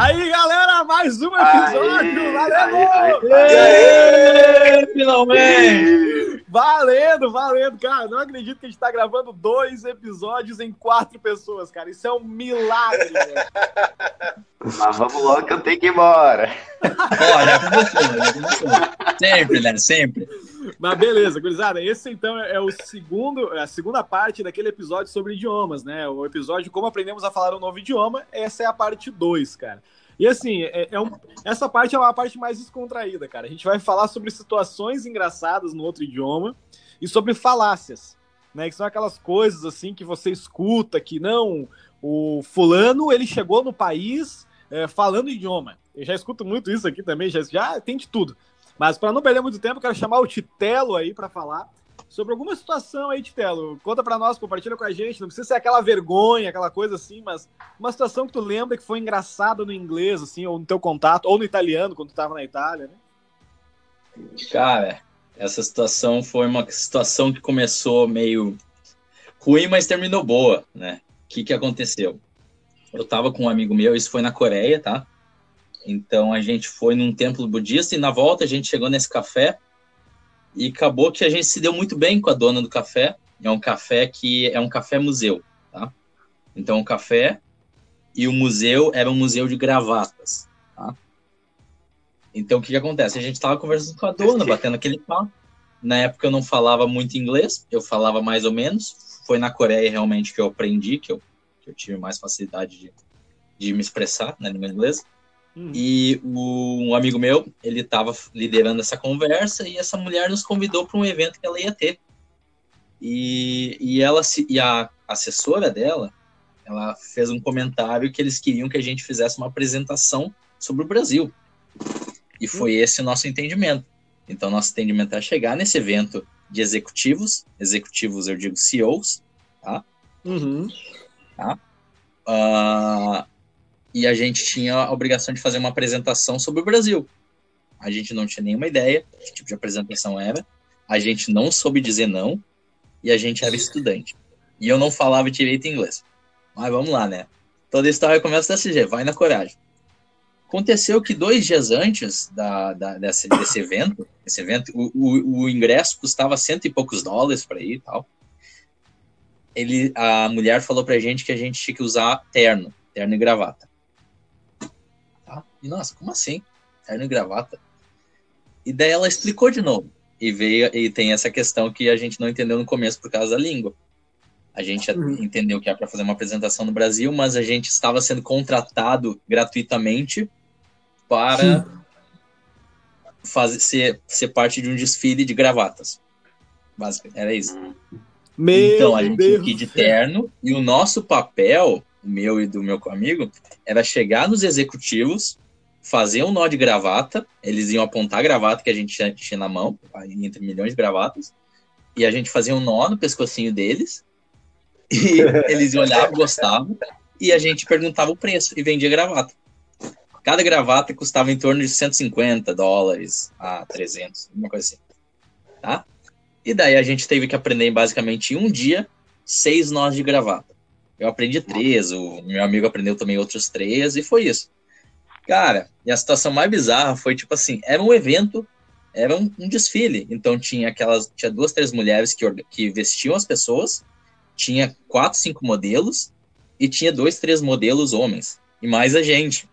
Aí, galera, mais um episódio! Valeu! Finalmente! Valendo, valendo, cara. Não acredito que a gente tá gravando dois episódios em quatro pessoas, cara. Isso é um milagre, velho. Mas vamos logo que eu tenho que ir embora. Já começou, já começou. Sempre, né? Sempre. Mas beleza, gurizada. Esse então é o segundo, é a segunda parte daquele episódio sobre idiomas, né? O episódio Como Aprendemos a Falar um Novo Idioma. Essa é a parte 2, cara. E assim, é, é um, essa parte é uma parte mais descontraída, cara. A gente vai falar sobre situações engraçadas no outro idioma e sobre falácias, né? Que são aquelas coisas assim que você escuta que não, o fulano ele chegou no país é, falando idioma. Eu já escuto muito isso aqui também, já, já tem de tudo. Mas para não perder muito tempo, quero chamar o Titelo aí para falar sobre alguma situação aí, Titelo. Conta para nós, compartilha com a gente. Não precisa ser aquela vergonha, aquela coisa assim, mas uma situação que tu lembra que foi engraçada no inglês, assim, ou no teu contato, ou no italiano, quando tu tava na Itália, né? Cara, essa situação foi uma situação que começou meio ruim, mas terminou boa, né? O que, que aconteceu? Eu tava com um amigo meu, isso foi na Coreia, tá? Então a gente foi num templo budista e na volta a gente chegou nesse café e acabou que a gente se deu muito bem com a dona do café. É um café que é um café museu, tá? Então o café e o museu era um museu de gravatas, tá? Então o que, que acontece? A gente estava conversando com a dona, batendo aquele papo. Na época eu não falava muito inglês, eu falava mais ou menos. Foi na Coreia realmente que eu aprendi, que eu, que eu tive mais facilidade de, de me expressar na língua inglesa. Hum. E o, um amigo meu, ele estava liderando essa conversa e essa mulher nos convidou para um evento que ela ia ter. E, e ela e a assessora dela, ela fez um comentário que eles queriam que a gente fizesse uma apresentação sobre o Brasil. E foi hum. esse o nosso entendimento. Então, nosso entendimento é chegar nesse evento de executivos, executivos eu digo CEOs, tá? Uhum. tá? Uh, e a gente tinha a obrigação de fazer uma apresentação sobre o Brasil. A gente não tinha nenhuma ideia que tipo de apresentação era, a gente não soube dizer não, e a gente era estudante. E eu não falava direito inglês. Mas vamos lá, né? Toda história começa desse jeito, vai na coragem. Aconteceu que dois dias antes da, da desse, desse evento, esse evento o, o, o, ingresso custava cento e poucos dólares para ir e tal. Ele, a mulher falou pra gente que a gente tinha que usar terno, terno e gravata. E nossa, como assim? Terno e gravata. E daí ela explicou de novo. E veio e tem essa questão que a gente não entendeu no começo por causa da língua. A gente uhum. entendeu que era para fazer uma apresentação no Brasil, mas a gente estava sendo contratado gratuitamente para fazer ser, ser parte de um desfile de gravatas. Basicamente, era isso. Meu então a gente Deus de terno e o nosso papel, o meu e do meu amigo, era chegar nos executivos fazer um nó de gravata, eles iam apontar a gravata que a gente tinha na mão, entre milhões de gravatas, e a gente fazia um nó no pescocinho deles, e eles olhavam, gostavam, e a gente perguntava o preço e vendia gravata. Cada gravata custava em torno de 150 dólares a 300, uma coisa assim. Tá? E daí a gente teve que aprender basicamente em um dia seis nós de gravata. Eu aprendi três, o meu amigo aprendeu também outros três, e foi isso. Cara, e a situação mais bizarra foi tipo assim: era um evento, era um, um desfile. Então tinha aquelas, tinha duas, três mulheres que, que vestiam as pessoas, tinha quatro, cinco modelos, e tinha dois, três modelos homens, e mais a gente.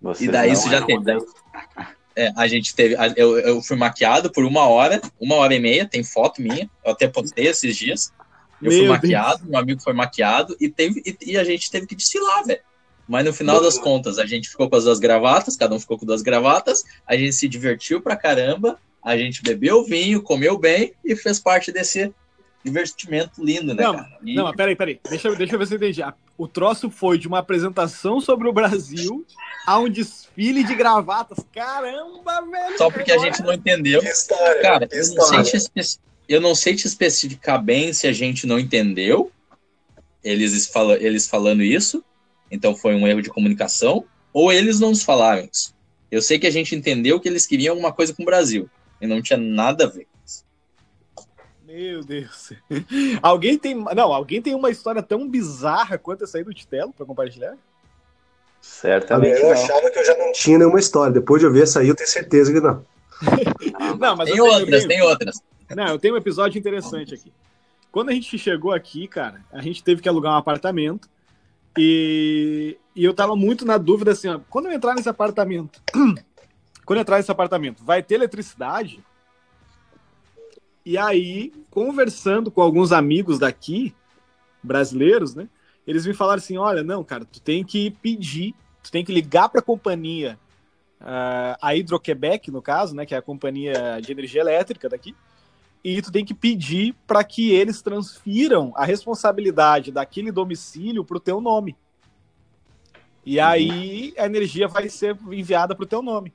Você e daí isso já teve. Daí, é, a gente teve. Eu, eu fui maquiado por uma hora, uma hora e meia, tem foto minha, eu até postei esses dias. Eu Meu fui maquiado, Deus. meu amigo foi maquiado, e, teve, e, e a gente teve que desfilar, velho. Mas no final das contas, a gente ficou com as duas gravatas, cada um ficou com duas gravatas, a gente se divertiu pra caramba, a gente bebeu vinho, comeu bem e fez parte desse divertimento lindo, né, não, cara? E... Não, peraí, peraí. Deixa, deixa eu ver se eu entendi. O troço foi de uma apresentação sobre o Brasil a um desfile de gravatas. Caramba, velho! Só porque a gente não entendeu. Que história, cara, que eu, não sei te espe... eu não sei te especificar bem se a gente não entendeu eles, fala... eles falando isso, então foi um erro de comunicação, ou eles não nos falaram isso. Eu sei que a gente entendeu que eles queriam alguma coisa com o Brasil, e não tinha nada a ver com isso. Meu Deus. Alguém tem. Não, alguém tem uma história tão bizarra quanto essa aí do Titelo para compartilhar? Certamente. Eu achava que eu já não tinha nenhuma história. Depois de eu ver essa aí, eu tenho certeza que não. não, mas tem outras, tenho- tem outras. Não, eu tenho um episódio interessante aqui. Quando a gente chegou aqui, cara, a gente teve que alugar um apartamento e, e eu tava muito na dúvida assim, ó, quando eu entrar nesse apartamento, quando eu entrar nesse apartamento, vai ter eletricidade? E aí, conversando com alguns amigos daqui, brasileiros, né? Eles me falaram assim, olha, não, cara, tu tem que pedir, tu tem que ligar para a companhia, ah, a Hidroquebec, no caso, né, que é a companhia de energia elétrica daqui, e tu tem que pedir para que eles transfiram a responsabilidade daquele domicílio para o teu nome. E aí a energia vai ser enviada para o teu nome.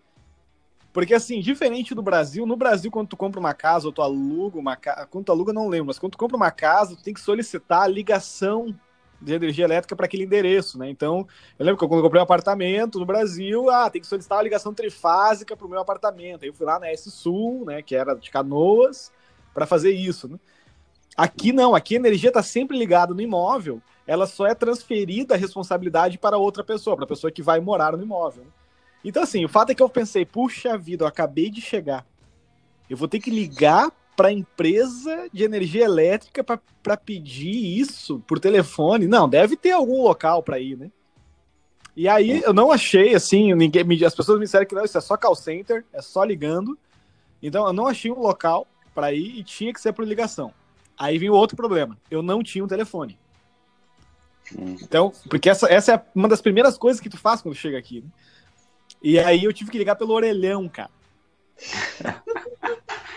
Porque assim, diferente do Brasil, no Brasil quando tu compra uma casa ou tu aluga uma casa, quando tu aluga não lembro, mas quando tu compra uma casa, tu tem que solicitar a ligação de energia elétrica para aquele endereço, né? Então, eu lembro que quando eu comprei um apartamento no Brasil, ah, tem que solicitar uma ligação trifásica para o meu apartamento. Aí eu fui lá na S Sul, né, que era de Canoas, para fazer isso, né? Aqui não, aqui a energia está sempre ligada no imóvel, ela só é transferida a responsabilidade para outra pessoa, para a pessoa que vai morar no imóvel. né? Então, assim, o fato é que eu pensei, puxa vida, eu acabei de chegar. Eu vou ter que ligar para a empresa de energia elétrica para pedir isso por telefone. Não, deve ter algum local para ir, né? E aí eu não achei, assim, ninguém, me- as pessoas me disseram que não, isso é só call center, é só ligando. Então eu não achei um local para ir e tinha que ser por ligação. Aí vem o outro problema, eu não tinha um telefone. Hum. Então, porque essa, essa é uma das primeiras coisas que tu faz quando chega aqui. Né? E aí eu tive que ligar pelo orelhão, cara.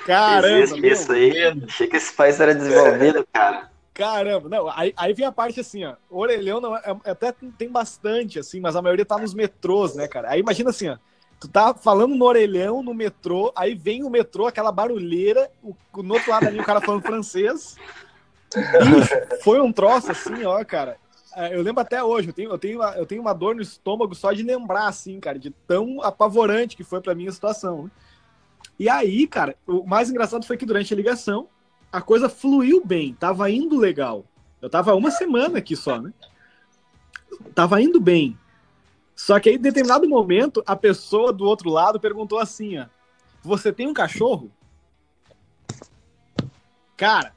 Caramba, Existe meu. isso aí. Achei que esse país era desenvolvido, cara. Caramba, não, aí, aí vem a parte assim, ó. Orelhão não é, é- até tem bastante, assim, mas a maioria tá nos metrôs, né, cara? Aí imagina assim, ó. Tu tá falando no orelhão, no metrô, aí vem o metrô, aquela barulheira, o, no outro lado ali o cara falando francês. Bicho, foi um troço assim, ó, cara. É, Eu lembro até hoje, eu tenho, eu, tenho uma, eu tenho uma dor no estômago só de lembrar, assim, cara, de tão apavorante que foi pra mim a situação. E aí, cara, o mais engraçado foi que durante a ligação, a coisa fluiu bem, tava indo legal. Eu tava uma semana aqui só, né? Tava indo bem. Só que aí, em determinado momento, a pessoa do outro lado perguntou assim, ó. Você tem um cachorro? Cara,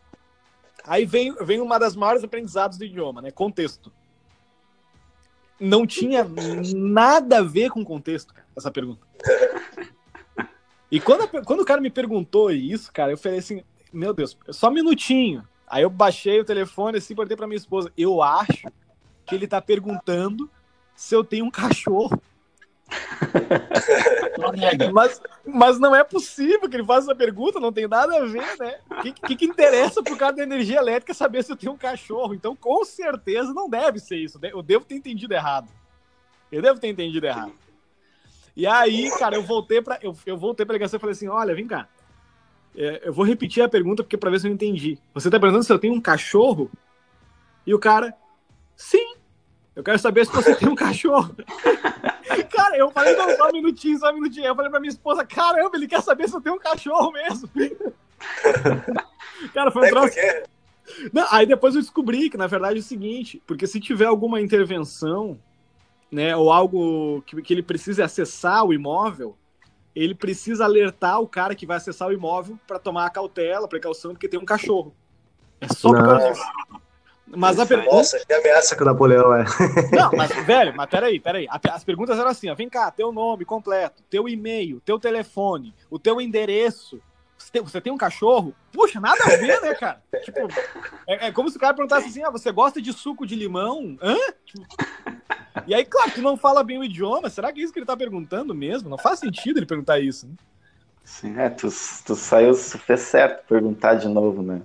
aí vem, vem uma das maiores aprendizados do idioma, né? Contexto. Não tinha nada a ver com contexto, cara, essa pergunta. E quando, a- quando o cara me perguntou isso, cara, eu falei assim, meu Deus, só um minutinho. Aí eu baixei o telefone assim, perguntei pra minha esposa, eu acho que ele tá perguntando se eu tenho um cachorro. Mas, mas não é possível que ele faça essa pergunta, não tem nada a ver, né? O que, que, que interessa pro cara da energia elétrica saber se eu tenho um cachorro? Então, com certeza, não deve ser isso. Eu devo ter entendido errado. Eu devo ter entendido errado. E aí, cara, eu voltei pra, eu, eu voltei pra ligação e falei assim: olha, vem cá. É, eu vou repetir a pergunta porque pra ver se eu entendi. Você tá perguntando se eu tenho um cachorro? E o cara, sim. Eu quero saber se você tem um cachorro. Cara, eu falei, não, só um minutinho, só um minutinho. Aí Eu falei pra minha esposa, caramba, ele quer saber se eu tenho um cachorro mesmo. Cara, foi um É troço. porque Não, aí depois eu descobri que, na verdade, é o seguinte, porque se tiver alguma intervenção, né, ou algo que, que ele precise acessar o imóvel, ele precisa alertar o cara que vai acessar o imóvel para tomar a cautela, a precaução, porque tem um cachorro. É só por causa disso. Mas a pergunta. Nossa, que ameaça com o Napoleão, é. Não, mas, velho, mas peraí, peraí. As perguntas eram assim, ó. Vem cá, teu nome completo, teu e-mail, teu telefone, o teu endereço. Você tem, você tem um cachorro? Puxa, nada a ver, né, cara? Tipo, é, é como se o cara perguntasse assim, ah, você gosta de suco de limão? Hã? Tipo, e aí, claro, tu não fala bem o idioma. Será que é isso que ele tá perguntando mesmo? Não faz sentido ele perguntar isso, né? Sim, é, tu, tu saiu, tu fez certo perguntar de novo, né?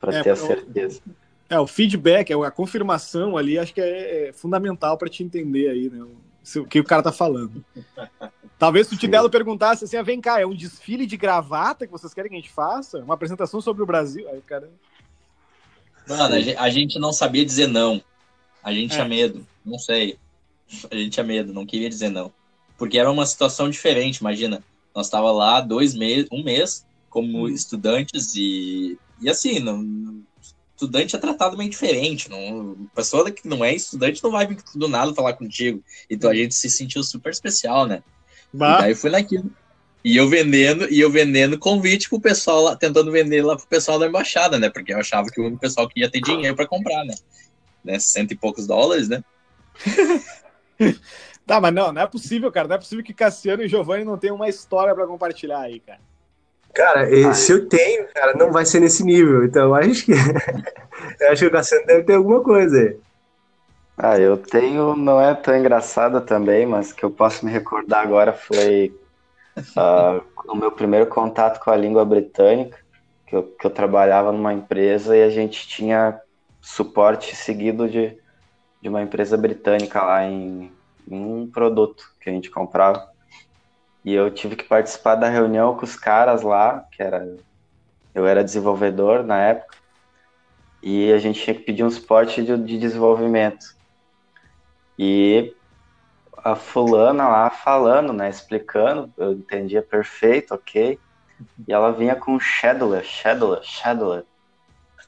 Pra É, ter a eu- certeza. É, o feedback, a confirmação ali, acho que é, é fundamental para te entender aí, né? o- O que o cara tá falando. Talvez se o. Tidelo perguntasse assim, ah, vem cá, é um desfile de gravata que vocês querem que a gente faça? Uma apresentação sobre o Brasil? Aí o cara... Mano, a gente, a gente não sabia dizer não. A gente É. tinha medo. Não sei. A gente tinha medo, não queria dizer não. Porque era uma situação diferente, imagina. Nós tava lá dois meses, um mês, como Hum. estudantes e, e assim, não, estudante é tratado meio diferente. Não, pessoa que não é estudante não vai vir do nada falar contigo. Então a gente se sentiu super especial, né? Bah. E daí fui naquilo. E eu vendendo, e eu vendendo convite pro pessoal lá, tentando vender lá pro pessoal da embaixada, né? Porque eu achava que o pessoal que ia ter dinheiro para comprar, né? né? Cento e poucos dólares, né? tá, mas não, não é possível, cara. Não é possível que Cassiano e Giovanni não tenham uma história para compartilhar aí, cara. Cara, se eu tenho, cara, não vai ser nesse nível. Então, acho que. eu acho que o Cassiano deve ter alguma coisa aí. Ah, eu tenho, não é tão engraçada também, mas que eu posso me recordar agora foi uh, o meu primeiro contato com a língua britânica, que eu, que eu trabalhava numa empresa e a gente tinha suporte seguido de, de uma empresa britânica lá em, em um produto que a gente comprava. E eu tive que participar da reunião com os caras lá, que era eu era desenvolvedor na época, e a gente tinha que pedir um suporte de, de desenvolvimento. E a fulana lá falando, né, explicando, eu entendia perfeito, ok. E ela vinha com Shadowler, Shadowler, Shadowler.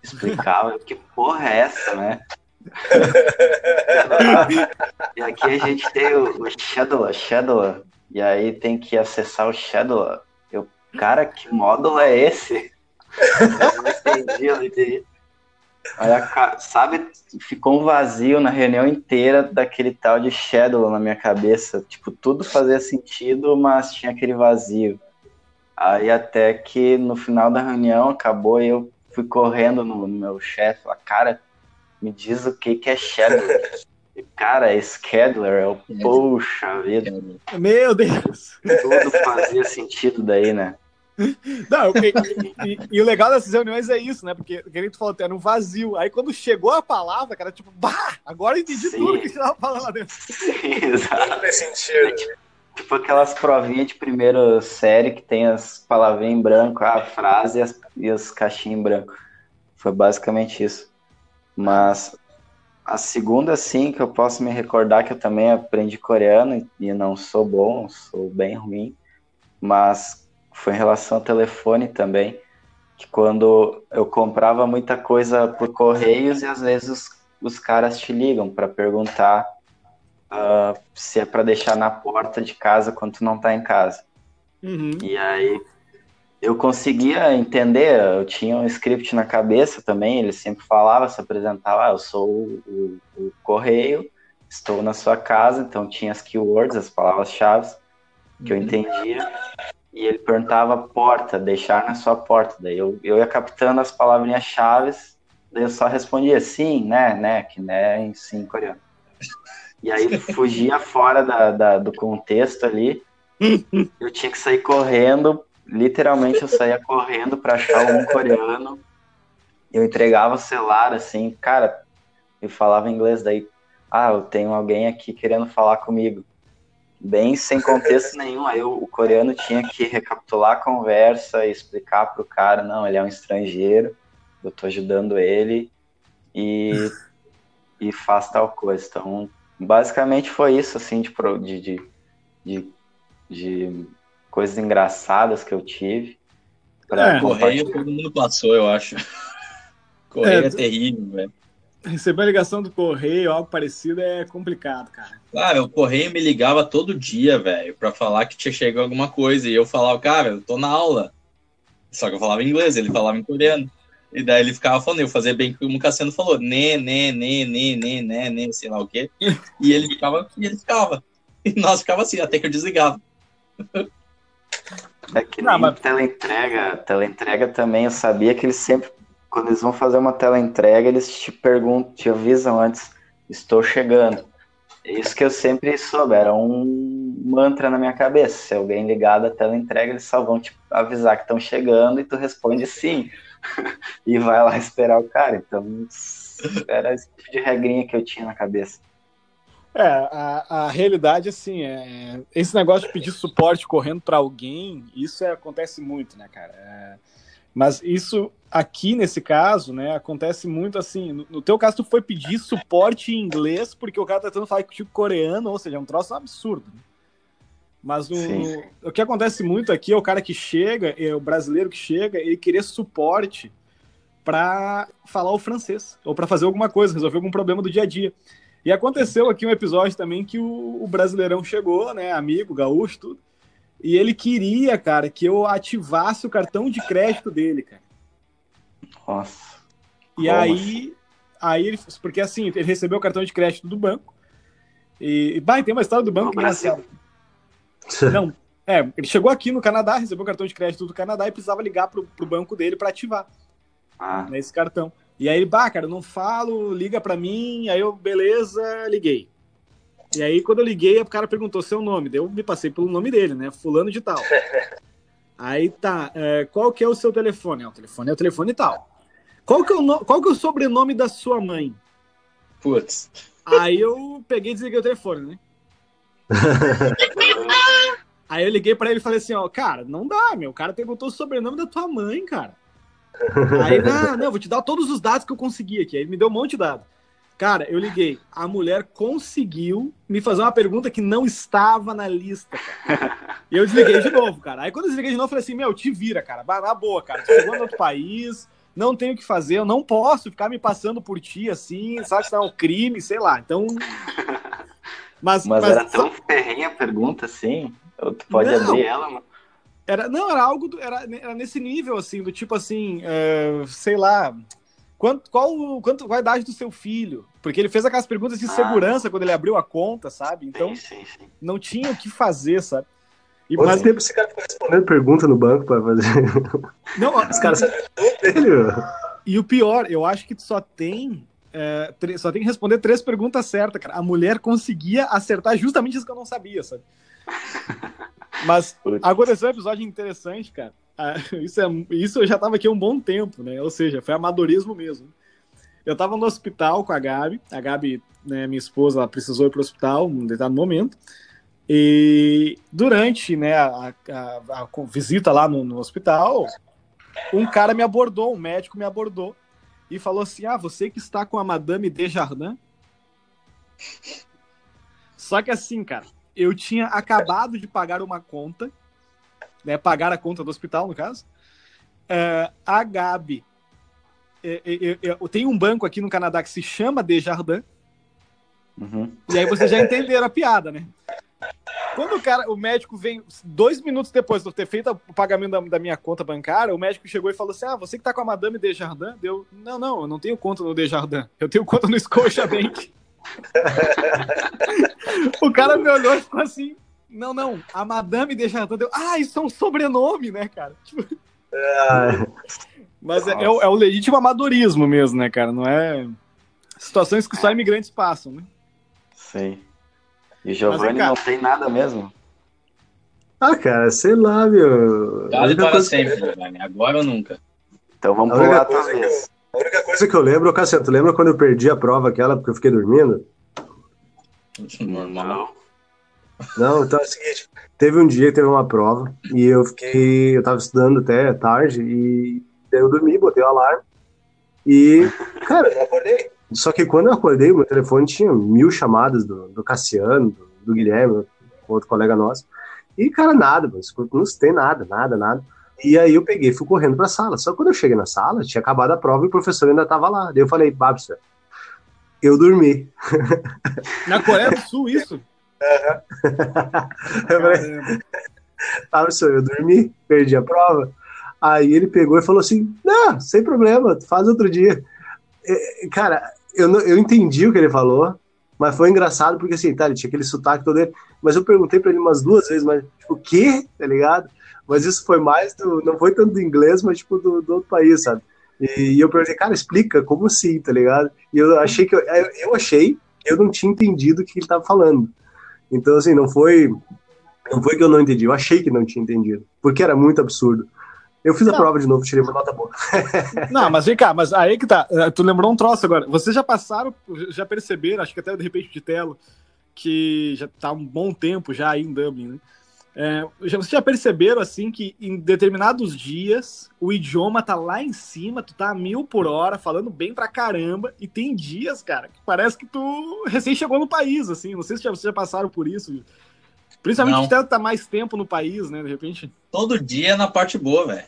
Explicava que porra é essa, né? e aqui a gente tem o, o Shadowler, Shadowler. E aí tem que acessar o Shadowler. Eu, cara, que módulo é esse? Eu não entendi, eu não entendi. Olha, sabe, ficou um vazio na reunião inteira daquele tal de Shadow na minha cabeça. Tipo, tudo fazia sentido, mas tinha aquele vazio. Aí até que no final da reunião acabou e eu fui correndo no, no meu chefe, lá, cara, me diz o que que é Shadow. cara, Scheduler, é o poxa vida. Meu Deus! Tudo fazia sentido daí, né? Não, e, e, e, o legal dessas reuniões é isso, né? Porque, que tu falou, era um vazio. Aí quando chegou a palavra, cara, tipo, bah, agora eu entendi Sim. tudo que você tava falando lá dentro. Sim, exato. Faz sentido. É, tipo, tipo, aquelas provinhas de primeira série que tem as palavrinhas em branco, a frase e as, e as caixinhas em branco. Foi basicamente isso. Mas a segunda, sim, que eu posso me recordar que eu também aprendi coreano e não sou bom, sou bem ruim, mas foi em relação ao telefone também, que quando eu comprava muita coisa por correios e às vezes os, os caras te ligam para perguntar uh, se é para deixar na porta de casa quando tu não tá em casa. Uhum. E aí eu conseguia entender, eu tinha um script na cabeça também, ele sempre falava, se apresentava, ah, eu sou o, o, o correio, estou na sua casa, então tinha as keywords, as palavras-chave que eu uhum. entendia e ele perguntava porta, deixar na sua porta. Daí eu, eu ia captando as palavrinhas chaves, daí eu só respondia sim, né, né, que né em sim coreano. E aí fugia fora da, da, do contexto ali. Eu tinha que sair correndo, literalmente eu saía correndo para achar um coreano. Eu entregava o celular assim, cara, eu falava inglês daí, ah, eu tenho alguém aqui querendo falar comigo bem sem contexto nenhum. Aí o, o, coreano tinha que recapitular a conversa e explicar para o cara, não, ele é um estrangeiro, eu estou ajudando ele e, e faz tal coisa. Então, basicamente foi isso, assim, de, de, de, de coisas engraçadas que eu tive. Pra é, correio todo mundo passou, eu acho. Correio é, é terrível, velho receber a ligação do correio, algo parecido, é complicado, cara. Ah, o correio me ligava todo dia, velho, para falar que tinha chegado alguma coisa. E eu falava, cara, eu tô na aula. Só que eu falava inglês, ele falava em coreano. E daí ele ficava falando, eu fazia bem como o Cassiano falou, né, né, né, né, né, né, né, sei lá o quê. E ele ficava, e ele ficava. E nós ficava assim, até que eu desligava. É que Não, mas... teleentrega, teleentrega também, eu sabia que eles sempre quando eles vão fazer uma tela entrega, eles te perguntam, te avisam antes, estou chegando. É isso que eu sempre soube, era um mantra na minha cabeça. Se alguém ligar da tela entrega, eles só vão te avisar que estão chegando e tu responde sim. e vai lá esperar o cara. Então, era esse tipo de regrinha que eu tinha na cabeça. É, a, a realidade, assim, é, esse negócio de pedir suporte correndo para alguém, isso é, acontece muito, né, cara? É, mas isso aqui nesse caso, né, acontece muito assim. No, no, teu caso, tu foi pedir suporte em inglês porque o cara tá tentando falar contigo coreano, ou seja, é um troço absurdo. Né? Mas no, o que acontece muito aqui é o cara que chega, é o brasileiro que chega, ele querer suporte para falar o francês ou para fazer alguma coisa, resolver algum problema do dia a dia. E aconteceu aqui um episódio também que o, o brasileirão chegou, né, amigo, gaúcho, tudo, e ele queria, cara, que eu ativasse o cartão de crédito dele, cara. Nossa. E aí, assim? aí ele, porque assim, ele recebeu o cartão de crédito do banco. E, bah, tem uma história do banco engraçada. Não, é, ele chegou aqui no Canadá, recebeu o cartão de crédito do Canadá e precisava ligar pro, pro banco dele para ativar ah. né, esse cartão. E aí ele, bah, cara, não falo, liga para mim. Aí eu, beleza, liguei. E aí, quando eu liguei, o cara perguntou seu nome. Daí eu me passei pelo nome dele, né? Fulano de tal. Aí tá, é, qual que é o seu telefone? É, o telefone é o telefone e tal. Qual que é o, no... qual que é o sobrenome da sua mãe? Putz. Aí eu peguei e desliguei o telefone, né? Aí eu liguei para ele e falei assim, ó, cara, não dá, meu. O cara perguntou o sobrenome da tua mãe, cara. Aí, não, não, vou te dar todos os dados que eu consegui aqui. Aí ele me deu um monte de dados. Cara, eu liguei. A mulher conseguiu me fazer uma pergunta que não estava na lista, cara. E eu desliguei de novo, cara. Aí quando eu desliguei de novo, eu falei assim: Meu, te vira, cara. Na boa, cara. Tu chegou em outro país, não tenho o que fazer, eu não posso ficar me passando por ti assim, sabe? Se é um crime, sei lá. Então. Mas, mas, mas era tão ferrenha a pergunta assim. Tu pode não. abrir ela, mano. Era, não, era algo, do, era, era nesse nível, assim, do tipo assim, uh, sei lá, quanto, qual, quanto, qual a idade do seu filho? Porque ele fez aquelas perguntas de ah. segurança quando ele abriu a conta, sabe? Então, sim, sim, sim. não tinha o que fazer, sabe? E, Quanto mas... tempo esse cara fica respondendo pergunta no banco para fazer? Não, os caras dele, E o pior, eu acho que só tem é, só tem que responder três perguntas certas, cara. A mulher conseguia acertar justamente isso que eu não sabia, sabe? Mas aconteceu um episódio interessante, cara. Ah, isso, é, isso eu já tava aqui há um bom tempo, né? Ou seja, foi amadorismo mesmo. Eu tava no hospital com a Gabi. A Gabi, né, minha esposa, ela precisou ir pro hospital num determinado momento. E durante né, a, a, a visita lá no, no, hospital, um cara me abordou, um médico me abordou e falou assim: Ah, você que está com a Madame Desjardins? Só que assim, cara, eu tinha acabado de pagar uma conta, né, pagar a conta do hospital, no caso. Uh, a Gabi, eu, eu, eu, tem um banco aqui no Canadá que se chama Desjardins, uhum. e aí vocês já entenderam a piada, né? Quando o cara, o médico vem dois minutos depois de eu ter feito o pagamento da, da, minha conta bancária, o médico chegou e falou assim: Ah, você que tá com a Madame Desjardins? Deu, não, não, eu não tenho conta no Desjardins, eu tenho conta no Scotiabank. o cara me olhou e ficou assim: Não, não, a Madame Desjardins deu. Ah, isso é um sobrenome, né, cara? Tipo... É. Mas é, é, o, é, o, legítimo amadorismo mesmo, né, cara? Não é. Situações que só imigrantes passam, né? Sim. E Giovanni não tem nada mesmo? Ah, cara, sei lá, meu. Dale para sempre, Giovanni. Agora ou nunca. Então vamos pular outra vez. A única coisa que eu lembro, Cassiano, tu lembra quando eu perdi a prova aquela porque eu fiquei dormindo? Normal. Não, então é o seguinte, teve um dia que teve uma prova e eu fiquei, eu tava estudando até tarde e daí eu dormi, botei o alarme e, cara, eu acordei. Só que quando eu acordei, meu telefone tinha mil chamadas do, do Cassiano, do, do Guilherme, outro colega nosso. E, cara, nada, não tem nada, nada, nada. E aí eu peguei fui correndo pra sala. Só que quando eu cheguei na sala, tinha acabado a prova e o professor ainda tava lá. Daí eu falei, Babster, eu dormi. Na Coreia do Sul, isso? Uhum. eu falei, Babster, eu dormi, perdi a prova. Aí ele pegou e falou assim, não, sem problema, faz outro dia. E, cara, eu, eu entendi o que ele falou, mas foi engraçado porque assim, tá, ele tinha aquele sotaque todo ele, mas eu perguntei para ele umas duas vezes, mas tipo, o quê? Tá ligado? Mas isso foi mais do. Não foi tanto do inglês, mas tipo do, do outro país, sabe? E, e eu perguntei, cara, explica, como assim, tá ligado? E eu achei que. Eu, eu achei que eu não tinha entendido o que ele tava falando. Então, assim, não foi. Não foi que eu não entendi, eu achei que não tinha entendido. Porque era muito absurdo. Eu fiz a não. prova de novo, tirei uma nota boa. não, mas vem cá, mas aí que tá. Eh, tu lembrou um troço agora. Vocês já passaram, já perceberam, acho que até de repente de telo, que já tá um bom tempo já aí em Dublin, né? É, vocês já perceberam assim que em determinados dias o idioma tá lá em cima, tu tá a mil por hora, falando bem pra caramba, e tem dias, cara, que parece que tu recém chegou no país, assim. Não sei se já, vocês já passaram por isso. Principalmente até tá mais tempo no país, né? De repente. Todo dia na parte boa, velho.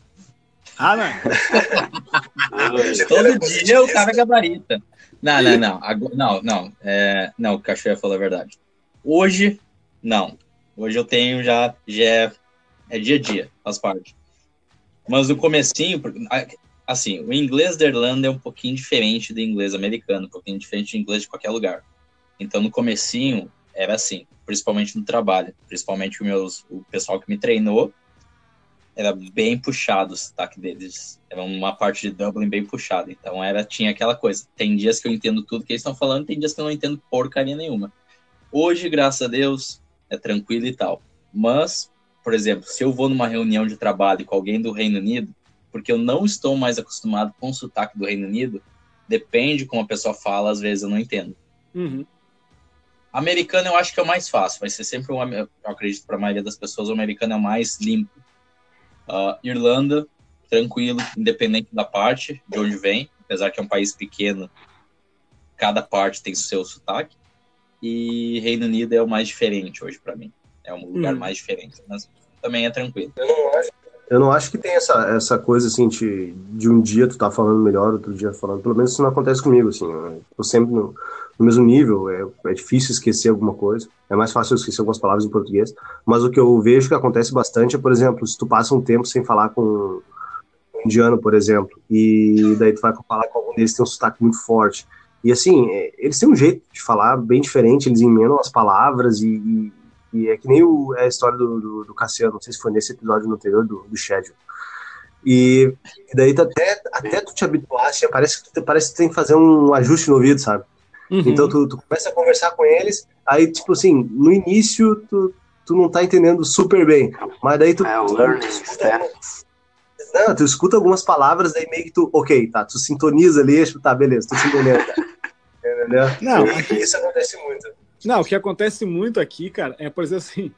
Ah, não. Todo dia o cara gabarita. Não, não, não. Não, não. É, não, o Cachoeira falou a verdade. Hoje, não. Hoje eu tenho já, já é, é dia a dia, faz parte. Mas no comecinho, assim, o inglês da Irlanda é um pouquinho diferente do inglês americano, um pouquinho diferente do inglês de qualquer lugar. Então no comecinho era assim, principalmente no trabalho, principalmente o, meus, o pessoal que me treinou, era bem puxado o sotaque deles. Era uma parte de Dublin bem puxada. Então era tinha aquela coisa. Tem dias que eu entendo tudo que eles estão falando, tem dias que eu não entendo porcaria nenhuma. Hoje, graças a Deus, é tranquilo e tal. Mas, por exemplo, se eu vou numa reunião de trabalho com alguém do Reino Unido, porque eu não estou mais acostumado com o sotaque do Reino Unido, depende como a pessoa fala, às vezes eu não entendo. Uhum. Americano eu acho que é o mais fácil, vai ser sempre um, eu acredito para a maioria das pessoas, o americano é o mais limpo. Uh, Irlanda, tranquilo, independente da parte de onde vem, apesar que é um país pequeno, cada parte tem seu sotaque. E Reino Unido é o mais diferente hoje para mim. É um lugar hum. mais diferente, mas também é tranquilo. Eu não acho, eu não acho que tem essa, essa coisa assim de, de um dia tu tá falando melhor, outro dia falando. Pelo menos isso não acontece comigo, assim. Eu tô sempre no, no mesmo nível, é, é difícil esquecer alguma coisa. É mais fácil eu esquecer algumas palavras em português. Mas o que eu vejo que acontece bastante é, por exemplo, se tu passa um tempo sem falar com um indiano, por exemplo, e daí tu vai falar com algum deles tem um sotaque muito forte. E assim, é, eles têm um jeito de falar bem diferente, eles emendam as palavras e, e, e é que nem o, é a história do, do, do, Cassiano, não sei se foi nesse episódio anterior do, do Schedule. E, e daí tu até, até tu te habituar, assim, parece que tu, parece que tu tem que fazer um ajuste no ouvido, sabe? Uhum. Então tu, tu começa a conversar com eles, aí tipo assim, no início tu, tu não tá entendendo super bem, mas daí tu... É, o learning steps. Não, tu escuta algumas palavras, daí meio que tu, ok, tá, tu sintoniza ali, tipo, tá, beleza, tô entendendo. Entendeu? Não, aqui, isso acontece muito. Não, o que acontece muito aqui, cara, é, por exemplo, assim,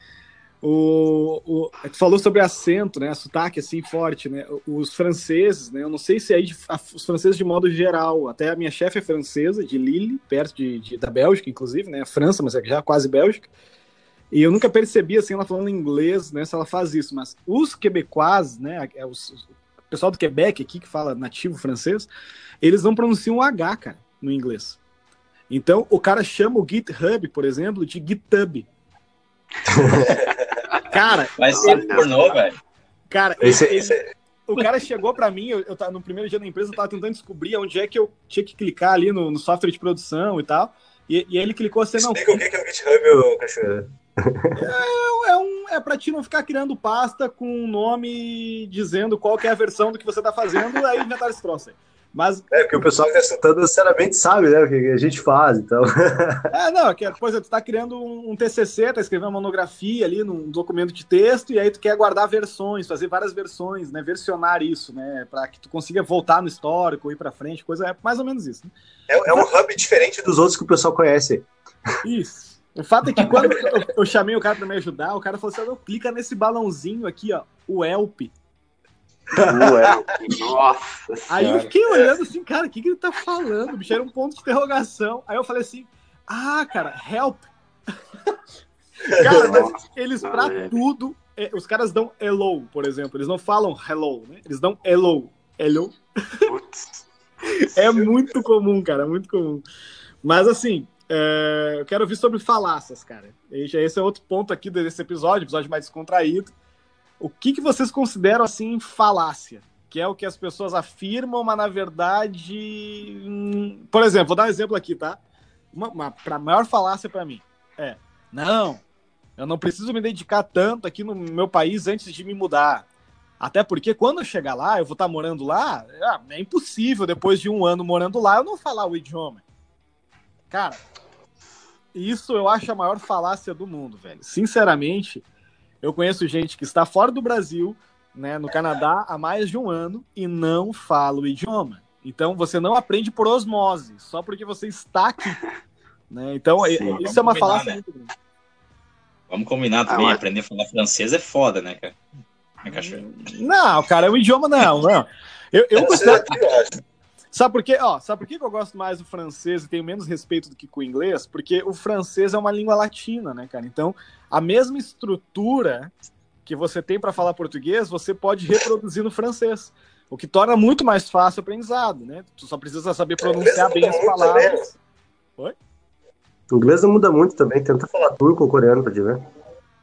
o, o, tu falou sobre acento, né? Sotaque assim forte, né? Os franceses, né? Eu não sei se aí os franceses de modo geral, até a minha chefe é francesa, de Lille, perto de, de, da Bélgica, inclusive, né? França, mas é já quase Bélgica. E eu nunca percebi assim ela falando inglês, né? Se ela faz isso, mas os quebecois, né? É os, o pessoal do Quebec aqui que fala nativo francês, eles não pronunciam o H, cara, no inglês. Então, o cara chama o GitHub, por exemplo, de GitHub. cara. Vai ser pornô, velho. Cara, esse, ele, esse... o cara chegou para mim, eu, eu tava, no primeiro dia da empresa, eu tava tentando descobrir onde é que eu tinha que clicar ali no, no software de produção e tal. E, e ele clicou assim, não. Explica o que é o GitHub, cachorro. É, é, um, é pra ti não ficar criando pasta com um nome dizendo qual que é a versão do que você tá fazendo, aí inventaram esse troço aí. Mas... É, porque o pessoal que está escutando sinceramente sabe, né, o que a gente faz, então. É, não, que, por exemplo, tu tá criando um, TCC, tá escrevendo uma monografia ali num documento de texto, e aí tu quer guardar versões, fazer várias versões, né, versionar isso, né, para que tu consiga voltar no histórico, ir para frente, coisa, é mais ou menos isso. Né? É, é um hub diferente dos outros que o pessoal conhece. Isso. O fato é que quando eu, eu chamei o cara para me ajudar, o cara falou assim: clica nesse balãozinho aqui, ó, o Elp. Nossa Aí eu fiquei olhando assim, cara, o que, que ele tá falando? O bicho era um ponto de interrogação. Aí eu falei assim, ah, cara, help. cara, mas eles pra tudo, é, os caras dão hello, por exemplo. Eles não falam hello, né? Eles dão hello. Hello. é muito comum, cara, muito comum. Mas assim, é, eu quero ouvir sobre falácias, cara. Esse é outro ponto aqui desse episódio, episódio mais descontraído o que, que vocês consideram assim falácia? Que é o que as pessoas afirmam, mas na verdade. Hum, por exemplo, vou dar um exemplo aqui, tá? Uma, uma pra maior falácia para mim é: não, eu não preciso me dedicar tanto aqui no meu país antes de me mudar. Até porque quando eu chegar lá, eu vou estar morando lá, é, é impossível, depois de um ano morando lá, eu não falar o idioma. Cara, isso eu acho a maior falácia do mundo, velho. Sinceramente, eu conheço gente que está fora do Brasil, né, no Canadá, há mais de um ano e não fala o idioma. Então você não aprende por osmose, só porque você está aqui. Né? Então, Sim, isso é uma falácia né? muito grande. Vamos combinar também, ah, aprender a falar francês é foda, né, cara? Não, cara, é um idioma não, não. Eu, eu considero... Sabe por quê? Ó, sabe por que eu gosto mais do francês e tenho menos respeito do que com o inglês? Porque o francês é uma língua latina, né, cara? Então, a mesma estrutura que você tem para falar português, você pode reproduzir no francês. O que torna muito mais fácil o aprendizado, né? Tu só precisa saber pronunciar bem as palavras. Oi? O inglês não muda muito também, tenta falar turco ou coreano pra te ver.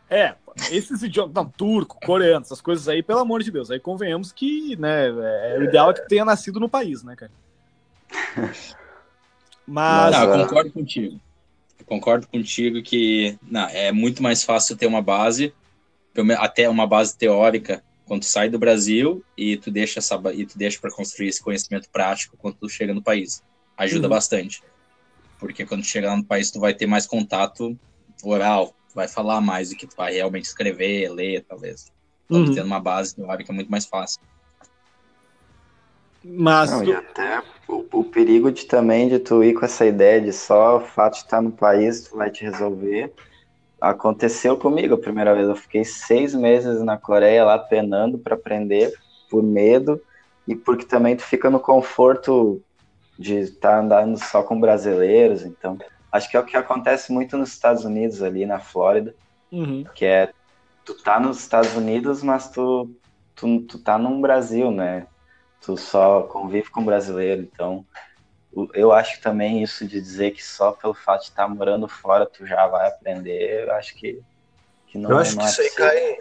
É, esses idiomas, não, turco, coreano, essas coisas aí, pelo amor de Deus, aí convenhamos que, né, é, o ideal é que tenha nascido no país, né, cara? Mas. Não, eu concordo contigo. Concordo contigo que não, é muito mais fácil ter uma base, até uma base teórica, quando tu sai do Brasil e tu deixa essa e tu deixa para construir esse conhecimento prático quando tu chega no país. Ajuda uhum. bastante. Porque quando tu chegar no país tu vai ter mais contato oral, tu vai falar mais do que tu vai realmente escrever, ler, talvez. Então, uhum. tendo uma base teórica é muito mais fácil. Mas Não, tu... e até o, o, perigo de também de tu ir com essa ideia de só o fato de estar no país tu vai te resolver. Aconteceu comigo a primeira vez. Eu fiquei seis meses na Coreia lá penando para aprender por medo e porque também tu fica no conforto de estar tá andando só com brasileiros. Então, acho que é o que acontece muito nos Estados Unidos ali na Flórida, uhum. que é tu tá nos Estados Unidos, mas tu, tu, tu tá num Brasil, né? Tu só convive com brasileiro, então eu acho também isso de dizer que só pelo fato de estar morando fora tu já vai aprender, eu acho que, que não, eu acho não que é isso aí cai,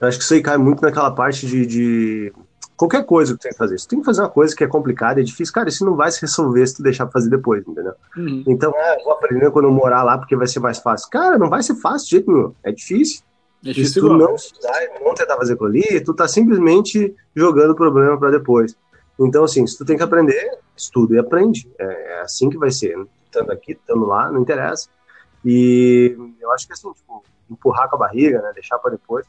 eu acho que isso aí cai muito naquela parte de, de, qualquer coisa que tu tem que fazer. Se tu tem que fazer uma coisa que é complicada, é difícil, cara, isso não vai se resolver se tu deixar pra fazer depois, entendeu? Uhum. Então, ah, vou aprender quando eu morar lá porque vai ser mais fácil. Cara, não vai ser fácil de jeito nenhum. É difícil. Difícil se tu não estudar e não tentar fazer aquilo ali, tu tá simplesmente jogando o problema para depois. Então, assim, se tu tem que aprender, estuda e aprende. É, é assim que vai ser. Né? Estando aqui, estando lá, não interessa. E eu acho que assim, tipo, empurrar com a barriga, né? Deixar para depois,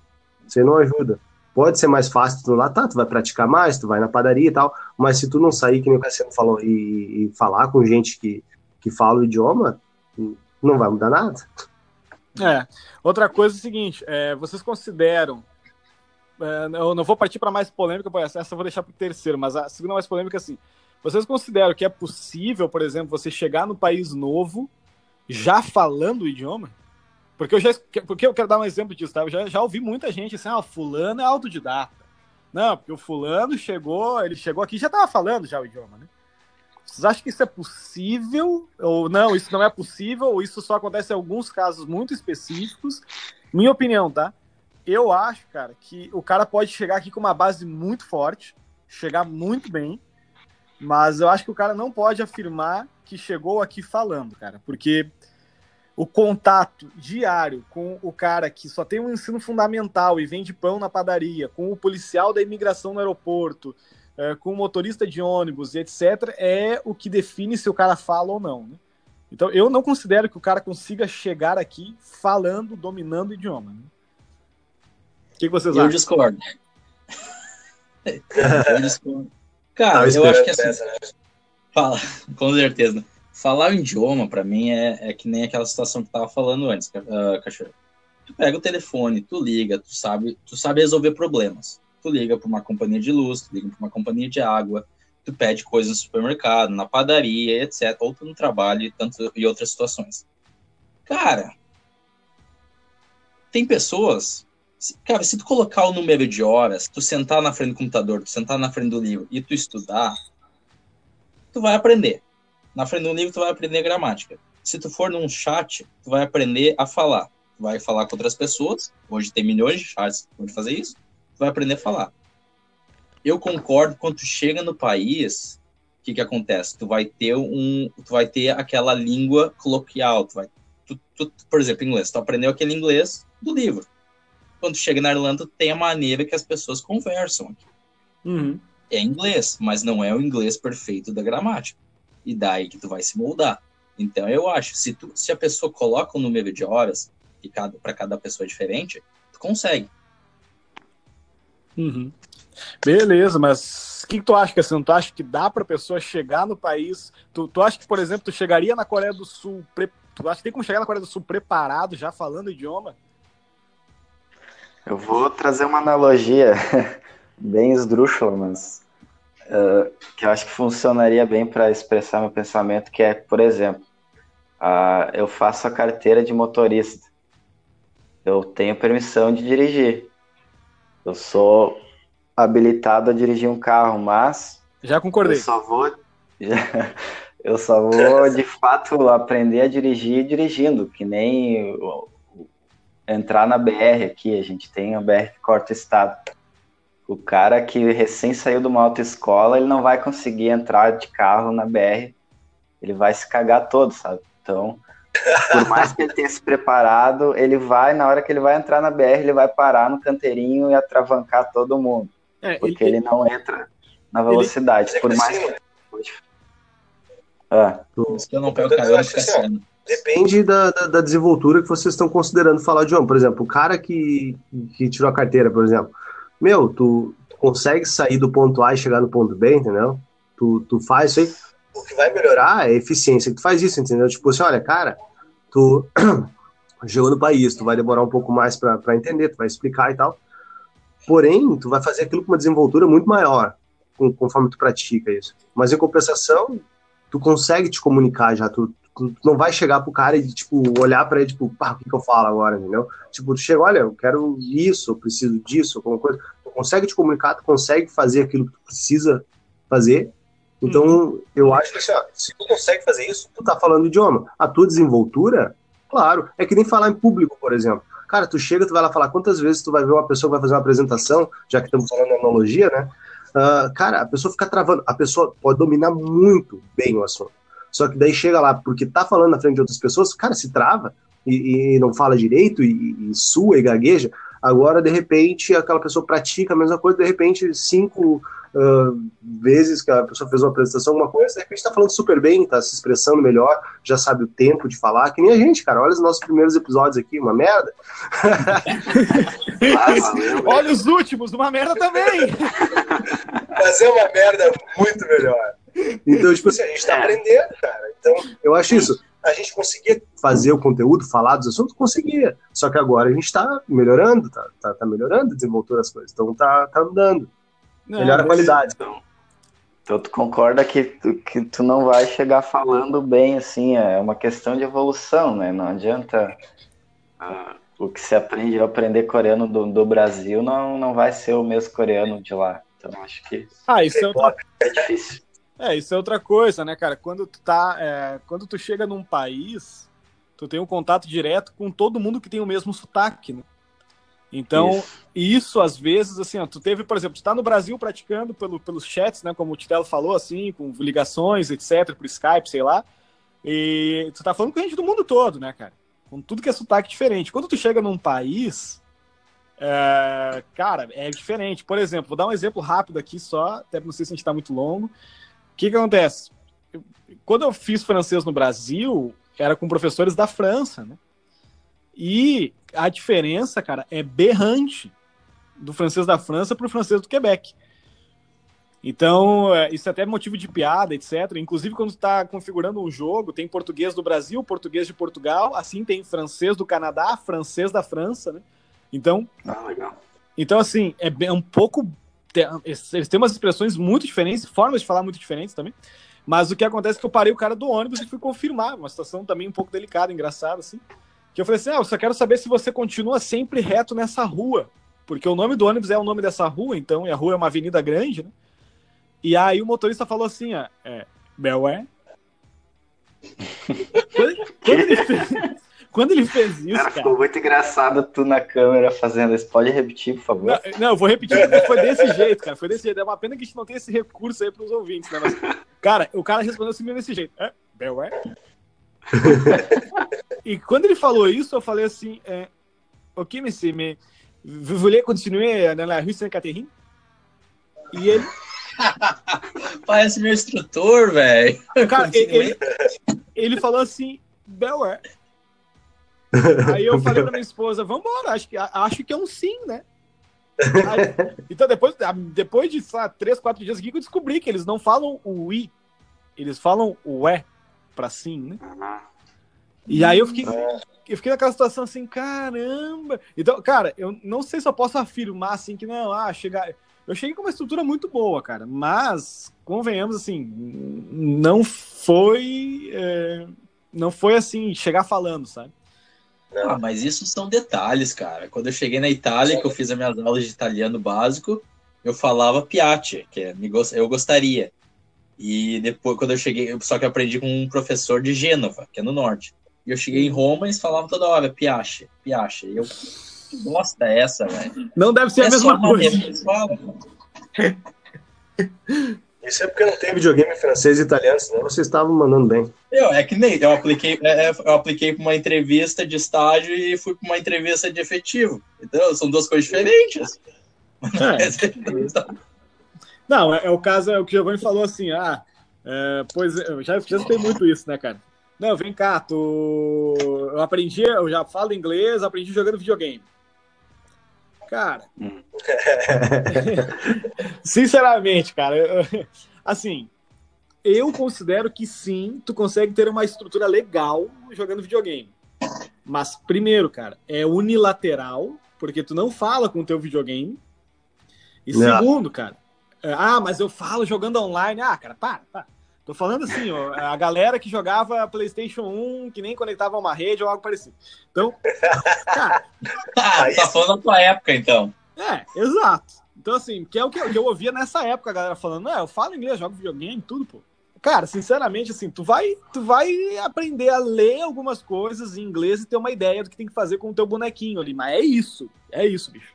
você não ajuda. Pode ser mais fácil tu lá, tá? Tu vai praticar mais, tu vai na padaria e tal, mas se tu não sair, que nem o Cassiano falou, e, e falar com gente que, que fala o idioma, não vai mudar nada. É. Outra coisa é o seguinte: é, vocês consideram é, eu não vou partir para mais polêmica, essa eu vou deixar para o terceiro, mas a segunda mais polêmica é assim. Vocês consideram que é possível, por exemplo, você chegar no país novo já falando o idioma? Porque eu já porque eu quero dar um exemplo disso, tá? Eu já, já ouvi muita gente assim, ah, fulano é autodidata. Não, porque o fulano chegou, ele chegou aqui e já estava falando já o idioma, né? Vocês acham que isso é possível? Ou não, isso não é possível? Ou isso só acontece em alguns casos muito específicos? Minha opinião, tá? eu acho, cara, que o cara pode chegar aqui com uma base muito forte, chegar muito bem, mas eu acho que o cara não pode afirmar que chegou aqui falando, cara, porque o contato diário com o cara que só tem um ensino fundamental e vende pão na padaria, com o policial da imigração no aeroporto, é, com o motorista de ônibus, etc., é o que define se o cara fala ou não. Né? Então, eu não considero que o cara consiga chegar aqui falando, dominando o idioma. Né? que, que vocês eu acham? Discordo. eu discordo. Cara, eu acho que assim. Fala, com certeza. Falar o idioma, para mim, é, é que nem aquela situação que tava falando antes, uh, cachorro. Tu pega o telefone, tu liga, tu sabe, tu sabe resolver problemas. Tu liga para uma companhia de luz, tu liga para uma companhia de água, tu pede coisas no supermercado, na padaria, etc. Ou tu no trabalho e, tanto, e outras situações. Cara, tem pessoas Cara, se tu colocar o número de horas, tu sentar na frente do computador, tu sentar na frente do livro e tu estudar, tu vai aprender. Na frente do livro tu vai aprender gramática. Se tu for num chat, tu vai aprender a falar. Tu vai falar com outras pessoas. Hoje tem milhões de chats que fazer isso. Tu vai aprender a falar. Eu concordo quando tu chega no país, o que que acontece? Tu vai ter um, tu vai ter aquela língua coloquial, tu vai tu, tu, por exemplo, inglês, tu aprendeu aquele inglês do livro quando chega na Irlanda, tem a maneira que as pessoas conversam aqui. Uhum. É inglês, mas não é o inglês perfeito da gramática. E daí que tu vai se moldar. Então eu acho, se, tu, se a pessoa coloca um número de horas, e cada, para cada pessoa é diferente, tu consegue. Uhum. Beleza, mas o que, que, tu acha, assim, tu acha que dá para pessoa chegar no país? Tu, tu acha que, por exemplo, tu chegaria na Coreia do Sul, pre... tu acha que tem como chegar na Coreia do Sul preparado, já falando o idioma? Eu vou trazer uma analogia bem esdrúxula, mas uh, que eu acho que funcionaria bem para expressar meu pensamento, que é, por exemplo, uh, eu faço a carteira de motorista. Eu tenho permissão de dirigir. Eu sou habilitado a dirigir um carro, mas. Já concordei. Eu só vou. eu só vou, de fato, aprender a dirigir dirigindo, que nem entrar na BR aqui. A gente tem a BR que corta o estado. O cara que recém saiu de uma autoescola, ele não vai conseguir entrar de carro na BR. Ele vai se cagar todo, sabe? Então, por mais que ele tenha se preparado, ele vai, na hora que ele vai entrar na BR, ele vai parar no canteirinho e atravancar todo mundo. É, porque ele, ele, não entra na velocidade. Ele, por mais que. Ah. Eu não pego carona, fica sendo. Depende da, da, da, desenvoltura que vocês estão considerando falar de homem. Por exemplo, o cara que, que tirou a carteira, por exemplo, meu, tu, tu consegue sair do ponto A e chegar no ponto B, entendeu? Tu, tu faz isso aí. O que vai melhorar é a eficiência que tu faz isso, entendeu? Tipo assim, olha, cara, tu chegou no país, tu vai demorar um pouco mais para entender, tu vai explicar e tal. Porém, tu vai fazer aquilo com uma desenvoltura muito maior, conforme tu pratica isso. Mas em compensação, tu consegue te comunicar já, tu, tu não vai chegar pro cara e, tipo, olhar para ele, tipo, pá, o que, que eu falo agora, entendeu? Tipo, tu chega, olha, eu quero isso, eu preciso disso, alguma coisa. Tu consegue te comunicar, tu consegue fazer aquilo que tu precisa fazer. Então, uhum. eu acho que se tu consegue fazer isso, tu tá falando idioma. A tua desenvoltura, claro, é que nem falar em público, por exemplo. Cara, tu chega, tu vai lá falar quantas vezes tu vai ver uma pessoa que vai fazer uma apresentação, já que estamos falando de analogia, né? Uh, cara, a pessoa fica travando. A pessoa pode dominar muito bem o assunto. Só que daí chega lá, porque tá falando na frente de outras pessoas, cara, se trava e, e não fala direito e, e sua e gagueja. Agora, de repente, aquela pessoa pratica a mesma coisa, de repente, cinco uh, vezes que a pessoa fez uma apresentação, alguma coisa, de repente tá falando super bem, tá se expressando melhor, já sabe o tempo de falar, que nem a gente, cara. Olha os nossos primeiros episódios aqui, uma merda. Olha os últimos, uma merda também. Mas é uma merda muito melhor. Então, tipo assim, a gente tá é. aprendendo, cara. Então, eu acho isso. A gente conseguia fazer o conteúdo, falar dos assuntos, conseguia. Só que agora a gente tá melhorando, tá, tá, tá melhorando, desenvolvendo as coisas. Então tá, tá andando. Não, Melhora a qualidade. Então, então tu concorda que tu, que tu não vai chegar falando bem, assim, é uma questão de evolução, né? Não adianta. Uh, o que se aprende a aprender coreano do, do Brasil não, não vai ser o mesmo coreano de lá. Então acho que. Ah, isso é, outra... é difícil. É, isso é outra coisa, né, cara? Quando tu tá. É, quando tu chega num país, tu tem um contato direto com todo mundo que tem o mesmo sotaque, né? Então, isso. isso, às vezes, assim, ó, tu teve, por exemplo, tu tá no Brasil praticando pelo, pelos chats, né, como o Titelo falou, assim, com ligações, etc, por Skype, sei lá, e tu tá falando com gente do mundo todo, né, cara? Com tudo que é sotaque diferente. Quando tu chega num país, é, cara, é diferente. Por exemplo, vou dar um exemplo rápido aqui só, até não sei se a gente tá muito longo que, que acontece? Quando eu fiz francês no Brasil, era com professores da França, né? E a diferença, cara, é berrante do francês da França para o francês do Quebec. Então, é, isso é até motivo de piada, etc. Inclusive, quando está configurando um jogo, tem português do Brasil, português de Portugal, assim tem francês do Canadá, francês da França, né? Então, ah, legal. então assim, é um pouco eles têm umas expressões muito diferentes, formas de falar muito diferentes também. Mas o que acontece é que eu parei o cara do ônibus e fui confirmar, uma situação também um pouco delicada, engraçada, assim. Que eu falei assim: ah, eu só quero saber se você continua sempre reto nessa rua. Porque o nome do ônibus é o nome dessa rua, então, e a rua é uma avenida grande, né? E aí o motorista falou assim: é, Belé. quando, quando, ele fez, quando ele fez isso, cara, cara, ficou muito engraçado tu na câmera fazendo isso. Pode repetir, por favor? Não, não eu vou repetir, porque foi desse jeito, cara. Foi desse jeito. É uma pena que a gente não tenha esse recurso aí pros ouvintes, né? Mas, cara, o cara respondeu assim desse jeito. É, Bel é? e quando ele falou isso, eu falei assim, é, ok, monsieur, mais vous voulez continuer la rue Saint-Catherine? E ele... Parece meu instrutor, velho. Cara, ele, ele, ele, falou assim, Bel é. Aí eu falei pra minha esposa, vambora, acho que, acho que é um sim, né? Aí, então depois, depois de lá, três, quatro dias aqui que eu descobri que eles não falam o i, eles falam o é pra sim, né? E aí eu fiquei, eu fiquei naquela situação assim, caramba. Então, cara, eu não sei se eu posso afirmar assim que não, ah, chegar. Eu cheguei com uma estrutura muito boa, cara, mas convenhamos assim, não foi, é, não foi assim chegar falando, sabe? Ah, mas isso são detalhes, cara. Quando eu cheguei na Itália, que eu fiz as minhas aulas de italiano básico, eu falava Piatti, que é, eu gostaria. E depois, quando eu cheguei, só que eu aprendi com um professor de Gênova, que é no norte. E eu cheguei em Roma e eles falavam toda hora Piache, Piache. E eu, que bosta é essa, velho? Não deve ser é a mesma coisa. Isso é porque não tem videogame francês e italiano, senão vocês estavam mandando bem. Eu, é que nem eu apliquei, é, é eu apliquei para uma entrevista de estágio e fui para uma entrevista de efetivo. Então, são duas coisas diferentes. É. Não, é, é, o caso, é o que o Giovanni falou assim, ah, é, pois eu já, já tem muito isso, né, cara? Não, vem cá, tu. Eu aprendi, eu já falo inglês, aprendi jogando videogame. Cara. Sinceramente, cara, eu, assim, eu considero que sim, tu consegue ter uma estrutura legal jogando videogame. Mas, primeiro, cara, é unilateral, porque tu não fala com o teu videogame. E não. segundo, cara, é, ah, mas eu falo jogando online. Ah, cara, para, para. Tô falando assim, ó, a galera que jogava PlayStation 1, que nem conectava uma rede ou algo parecido. Então, cara. ah, tá falando da tua época, então. É, exato. Então, assim, que é o que eu, que eu ouvia nessa época, a galera falando, não, eu falo inglês, jogo videogame, tudo, pô. Cara, sinceramente, assim, tu vai, tu vai aprender a ler algumas coisas em inglês e ter uma ideia do que tem que fazer com o teu bonequinho ali. Mas é isso, é isso, bicho.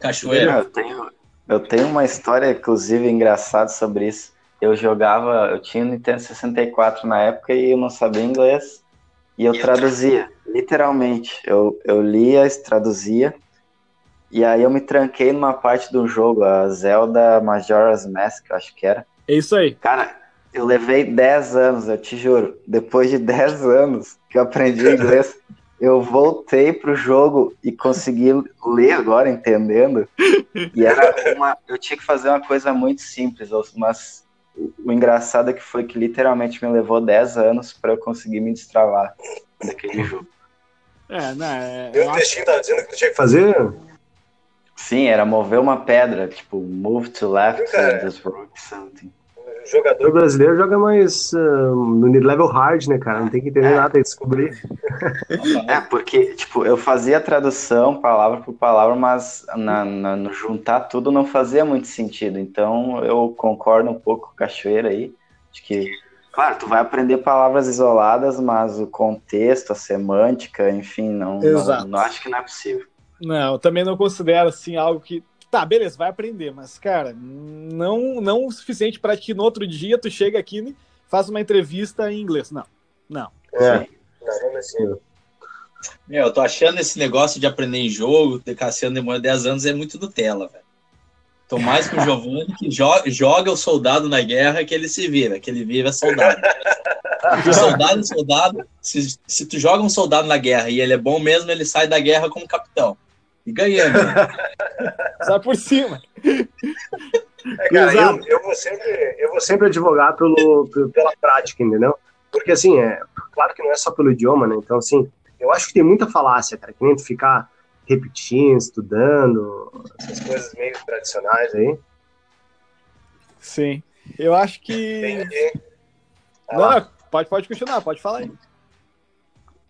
Cachoeira. Eu tenho, eu tenho uma história, inclusive, engraçada sobre isso eu jogava, eu tinha o Nintendo 64 na época e eu não sabia inglês e eu traduzia, literalmente. Eu, eu lia, traduzia e aí eu me tranquei numa parte do jogo, a Zelda Majora's Mask, acho que era. É isso aí. Cara, eu levei 10 anos, eu te juro. Depois de 10 anos que eu aprendi inglês, eu voltei pro jogo e consegui ler agora, entendendo. E era uma. Eu tinha que fazer uma coisa muito simples, mas o engraçado é que foi que literalmente me levou 10 anos para eu conseguir me destravar daquele jogo. É, né? É, o textinho tava dizendo que tu tinha que fazer? Sim, era mover uma pedra, tipo, move to left to just rock something jogador brasileiro joga mais uh, no level hard, né, cara? Não tem que entender é. nada, tem que descobrir. É, porque, tipo, eu fazia a tradução palavra por palavra, mas na, na, no juntar tudo não fazia muito sentido. Então, eu concordo um pouco com o Cachoeira aí, de que, claro, tu vai aprender palavras isoladas, mas o contexto, a semântica, enfim, não, não, não acho que não é possível. Não, eu também não considero, assim, algo que Tá, beleza, vai aprender, mas, cara, não, não o suficiente para que no outro dia tu chegue aqui e faça uma entrevista em inglês. Não, não. É, é assim. Meu, eu tô achando esse negócio de aprender em jogo, de Cassiano demora 10 anos, é muito Nutella, velho. Tô mais com o Giovanni que joga, joga o soldado na guerra que ele se vira, que ele vira soldado. Porque soldado é soldado, se, se tu joga um soldado na guerra e ele é bom mesmo, ele sai da guerra como capitão e ganhando. Sai por cima. É, cara, eu, eu, vou sempre, eu vou sempre advogar pelo, pela prática, entendeu? Porque, assim, é, claro que não é só pelo idioma, né? Então, assim, eu acho que tem muita falácia, cara, que nem tu ficar repetindo, estudando, essas coisas meio tradicionais aí. Sim. Eu acho que. Não, pode, pode continuar, pode falar aí.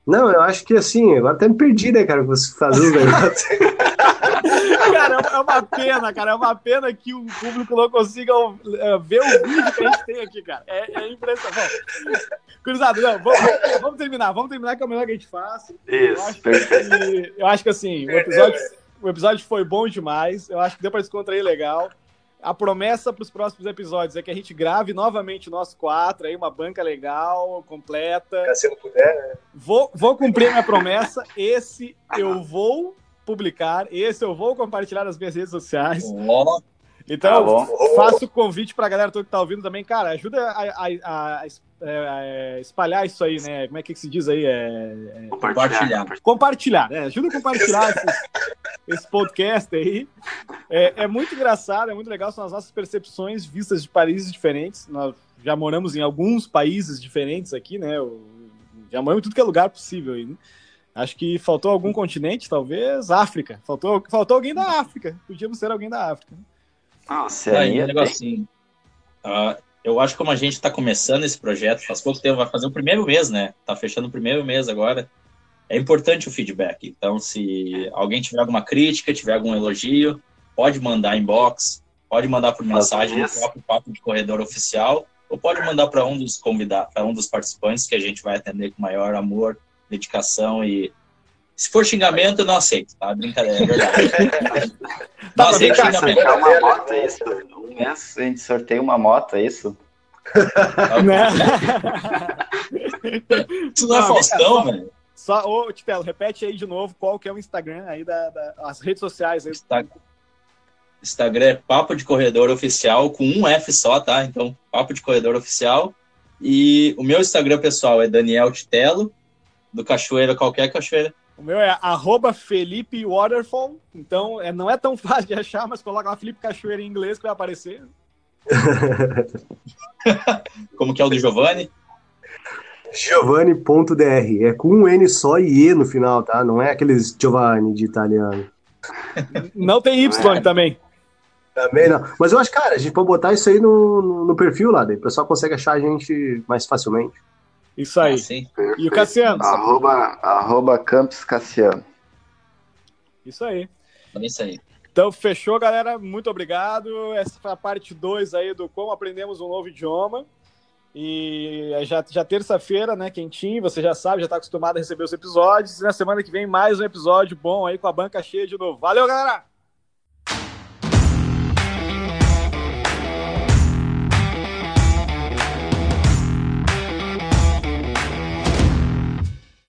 Não, eu acho que assim, agora até me perdi, né, cara, você fazer os negócios. cara, é uma pena, cara, é uma pena que o público não consiga uh, ver o vídeo que a gente tem aqui, cara. É, é impressionante. Cruzado, não, vamos, vamos, terminar, vamos terminar que é o melhor que a gente faz. Isso, eu acho que, eu acho que assim, o episódio, o episódio foi bom demais, eu acho que deu pra descontrair legal. A promessa para os próximos episódios é que a gente grave novamente o nosso quatro aí, uma banca legal, completa. Se eu puder, né? Vou, vou cumprir minha promessa. Esse eu vou publicar, esse eu vou compartilhar nas minhas redes sociais. Oh. Então, tá faço o convite para a galera toda que está ouvindo também, cara, ajuda a, a, a, a, espalhar isso aí, né? Como é que se diz aí? É, é... Compartilhar. Compartilhar, é, ajuda a compartilhar esse, esse, podcast aí. É, é, muito engraçado, é muito legal, são as nossas percepções vistas de países diferentes. Nós já moramos em alguns países diferentes aqui, né? Já moramos em tudo que é lugar possível aí, né? Acho que faltou algum continente, talvez. África. Faltou, faltou alguém da África. Podíamos ser alguém da África. Nossa, aí é negocinho. Uh, eu acho que como a gente está começando esse projeto, faz pouco tempo, vai fazer o primeiro mês, né? Tá fechando o primeiro mês agora. É importante o feedback. Então, se alguém tiver alguma crítica, tiver algum elogio, pode mandar inbox, pode mandar por mensagem no próprio Papo de Corredor Oficial, ou pode mandar para um dos convidados, para um dos participantes, que a gente vai atender com maior amor, dedicação e. Se for xingamento, eu não aceito, tá? Brincadeira, é verdade. não aceito xingamento. Uma moto, é isso? Um mês a gente sorteia uma moto, é isso? Né? Isso não é Faustão, velho. Só, ô, Titelo, repete aí de novo qual que é o Instagram aí da, da as redes sociais. Aí. Instagram é Papo de Corredor Oficial, com um F só, tá? Então, Papo de Corredor Oficial. E o meu Instagram pessoal é Daniel Titelo, do Cachoeira, qualquer cachoeira. O meu é arroba Felipe Waterfall. Então, é, não é tão fácil de achar, mas coloca lá Felipe Cachoeira em inglês que vai aparecer. Como que é o do Giovanni? Giovanni.dr. É com um N só e E no final, tá? Não é aqueles Giovanni de italiano. Não tem Y é. também. Também não. Mas eu acho, cara, a gente pode botar isso aí no, no perfil lá, daí o pessoal consegue achar a gente mais facilmente. Isso aí. Ah, e o Cassiano? Arroba, arroba Campos Cassiano. Isso aí. É isso aí. Então, fechou, galera. Muito obrigado. Essa foi a parte 2 aí do como aprendemos um novo idioma. E já, já terça-feira, né, quentinho, você já sabe, já está acostumado a receber os episódios. E na semana que vem, mais um episódio bom aí com a banca cheia de novo. Valeu, galera!